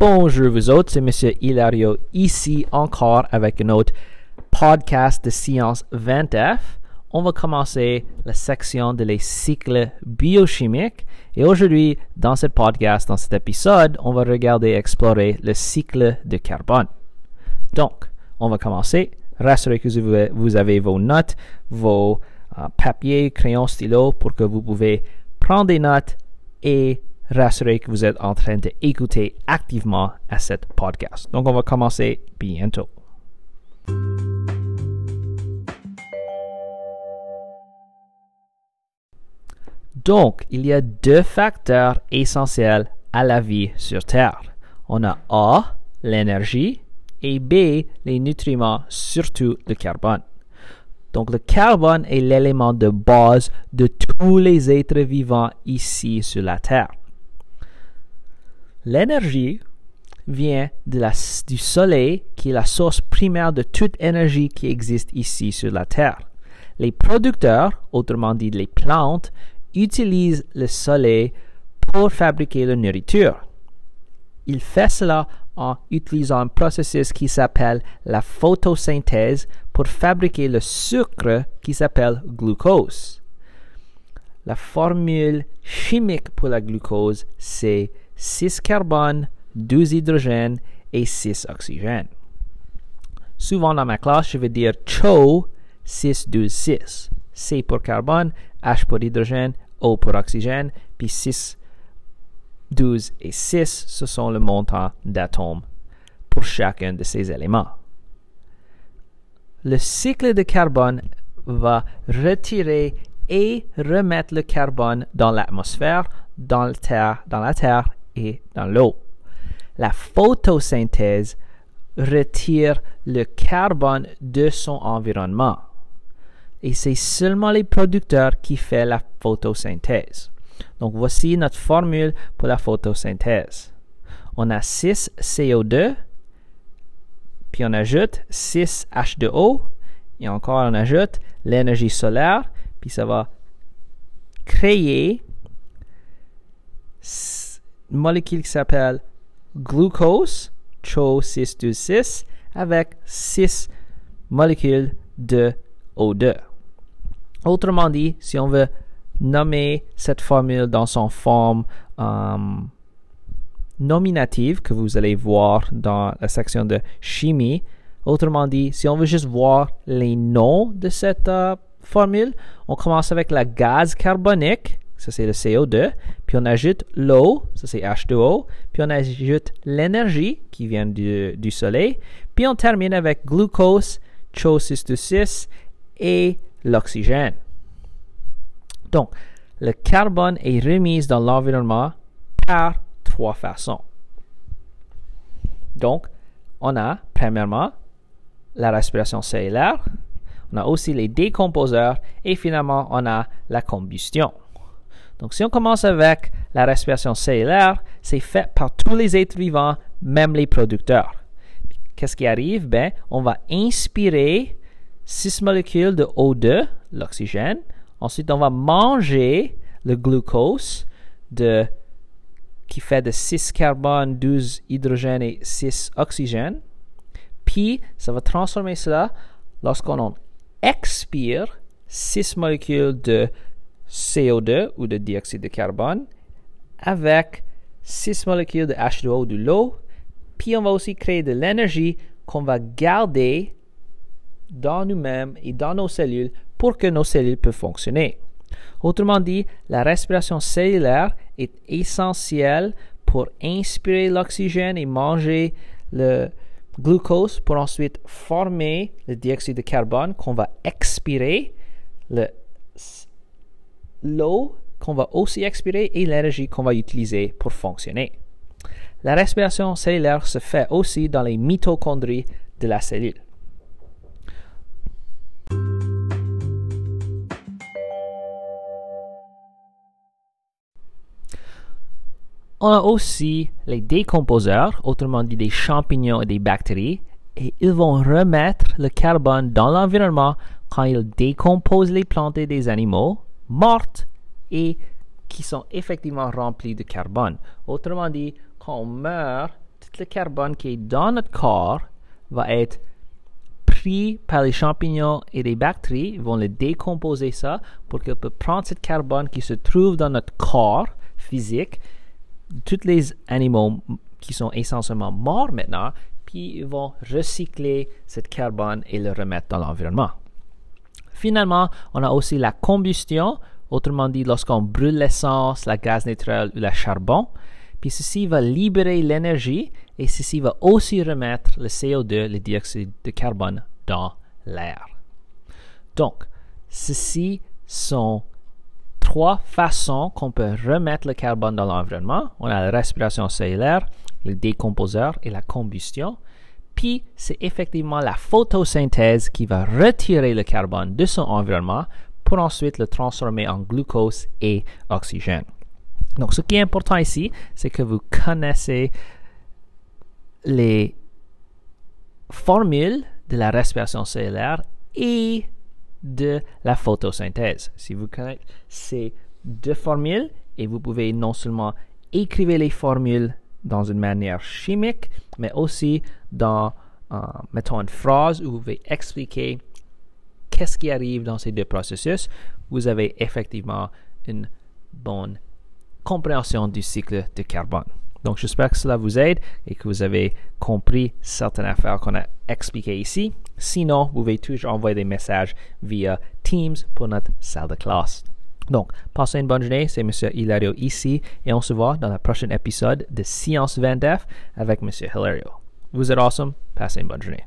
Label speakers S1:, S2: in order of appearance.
S1: Bonjour vous autres, c'est Monsieur Hilario ici encore avec un autre podcast de Science 20F. On va commencer la section de les cycles biochimiques et aujourd'hui, dans ce podcast, dans cet épisode, on va regarder explorer le cycle de carbone. Donc, on va commencer. Rassurez que vous avez vos notes, vos euh, papiers, crayons, stylos pour que vous pouvez prendre des notes et rassurez que vous êtes en train d'écouter activement à cette podcast. Donc, on va commencer bientôt. Donc, il y a deux facteurs essentiels à la vie sur Terre. On a A, l'énergie, et B, les nutriments, surtout le carbone. Donc le carbone est l'élément de base de tous les êtres vivants ici sur la Terre. L'énergie vient du Soleil qui est la source primaire de toute énergie qui existe ici sur la Terre. Les producteurs, autrement dit les plantes, utilisent le Soleil pour fabriquer leur nourriture. Ils font cela en utilisant un processus qui s'appelle la photosynthèse pour fabriquer le sucre qui s'appelle glucose. La formule chimique pour la glucose, c'est 6 carbone, 12 hydrogène et 6 oxygène. Souvent dans ma classe, je vais dire CHO 6, 12, 6. C pour carbone, H pour hydrogène, O pour oxygène, puis 6, 12 et 6, ce sont le montant d'atomes pour chacun de ces éléments. Le cycle de carbone va retirer et remettre le carbone dans l'atmosphère, dans, la terre, dans la terre et dans l'eau. La photosynthèse retire le carbone de son environnement. Et c'est seulement les producteurs qui font la photosynthèse. Donc voici notre formule pour la photosynthèse. On a 6 CO2, puis on ajoute 6 H2O, et encore on ajoute l'énergie solaire, puis ça va créer molécule qui s'appelle glucose, CHO626, avec 6 molécules de O2. Autrement dit, si on veut nommer cette formule dans son forme um, nominative que vous allez voir dans la section de chimie. Autrement dit, si on veut juste voir les noms de cette euh, formule, on commence avec la gaz carbonique, ça c'est le CO2, puis on ajoute l'eau, ça c'est H2O, puis on ajoute l'énergie qui vient du, soleil, puis on termine avec glucose, CHO626 et l'oxygène. Donc, le carbone est remis dans l'environnement par trois façons. Donc, on a premièrement la respiration cellulaire, on a aussi les décomposeurs et finalement on a la combustion. Donc, si on commence avec la respiration cellulaire, c'est fait par tous les êtres vivants, même les producteurs. Qu'est-ce qui arrive? Ben, on va inspirer six molécules de O2, l'oxygène, Ensuite, on va manger le glucose qui fait de 6 carbone, 12 hydrogène et 6 oxygène. Puis, ça va transformer cela lorsqu'on expire 6 molécules de CO2 ou de dioxyde de carbone avec 6 molécules de H2O de l'eau. Puis, on va aussi créer de l'énergie qu'on va garder dans nous-mêmes et dans nos cellules pour que nos cellules puissent fonctionner. Autrement dit, la respiration cellulaire est essentielle pour inspirer l'oxygène et manger le glucose pour ensuite former le dioxyde de carbone qu'on va expirer, l'eau qu'on va aussi expirer et l'énergie qu'on va utiliser pour fonctionner. La respiration cellulaire se fait aussi dans les mitochondries de la cellule. On a aussi les décomposeurs, autrement dit des champignons et des bactéries, et ils vont remettre le carbone dans l'environnement quand ils décomposent les plantes et des animaux mortes et qui sont effectivement remplis de carbone. Autrement dit, quand on meurt tout le carbone qui est dans notre corps va être pris par les champignons et les bactéries, ils vont le décomposer ça pour qu'ils puissent prendre ce carbone qui se trouve dans notre corps physique, tous les animaux qui sont essentiellement morts maintenant, puis ils vont recycler ce carbone et le remettre dans l'environnement. Finalement, on a aussi la combustion, autrement dit lorsqu'on brûle l'essence, la gaz naturel ou le charbon. Puis ceci va libérer l'énergie et ceci va aussi remettre le CO2, le dioxyde de carbone, dans l'air. Donc, ceci sont trois façons qu'on peut remettre le carbone dans l'environnement. On a la respiration cellulaire, le décomposeur et la combustion. Puis, c'est effectivement la photosynthèse qui va retirer le carbone de son environnement pour ensuite le transformer en glucose et oxygène. Donc, ce qui est important ici, c'est que vous connaissez les formules de la respiration cellulaire et de la photosynthèse. Si vous connaissez ces deux formules, et vous pouvez non seulement écrire les formules dans une manière chimique, mais aussi dans, euh, mettons, une phrase où vous pouvez expliquer qu'est-ce qui arrive dans ces deux processus. Vous avez effectivement une bonne compréhension du cycle de carbone. Donc, j'espère que cela vous aide et que vous avez compris certaines affaires qu'on a expliquées ici. Sinon, vous pouvez toujours envoyer des messages via Teams pour notre salle de classe. Donc, passez une bonne journée, c'est M. Hilario ici et on se voit dans le prochain épisode de Science 20F avec M. Hilario. Vous êtes awesome, passez une bonne journée.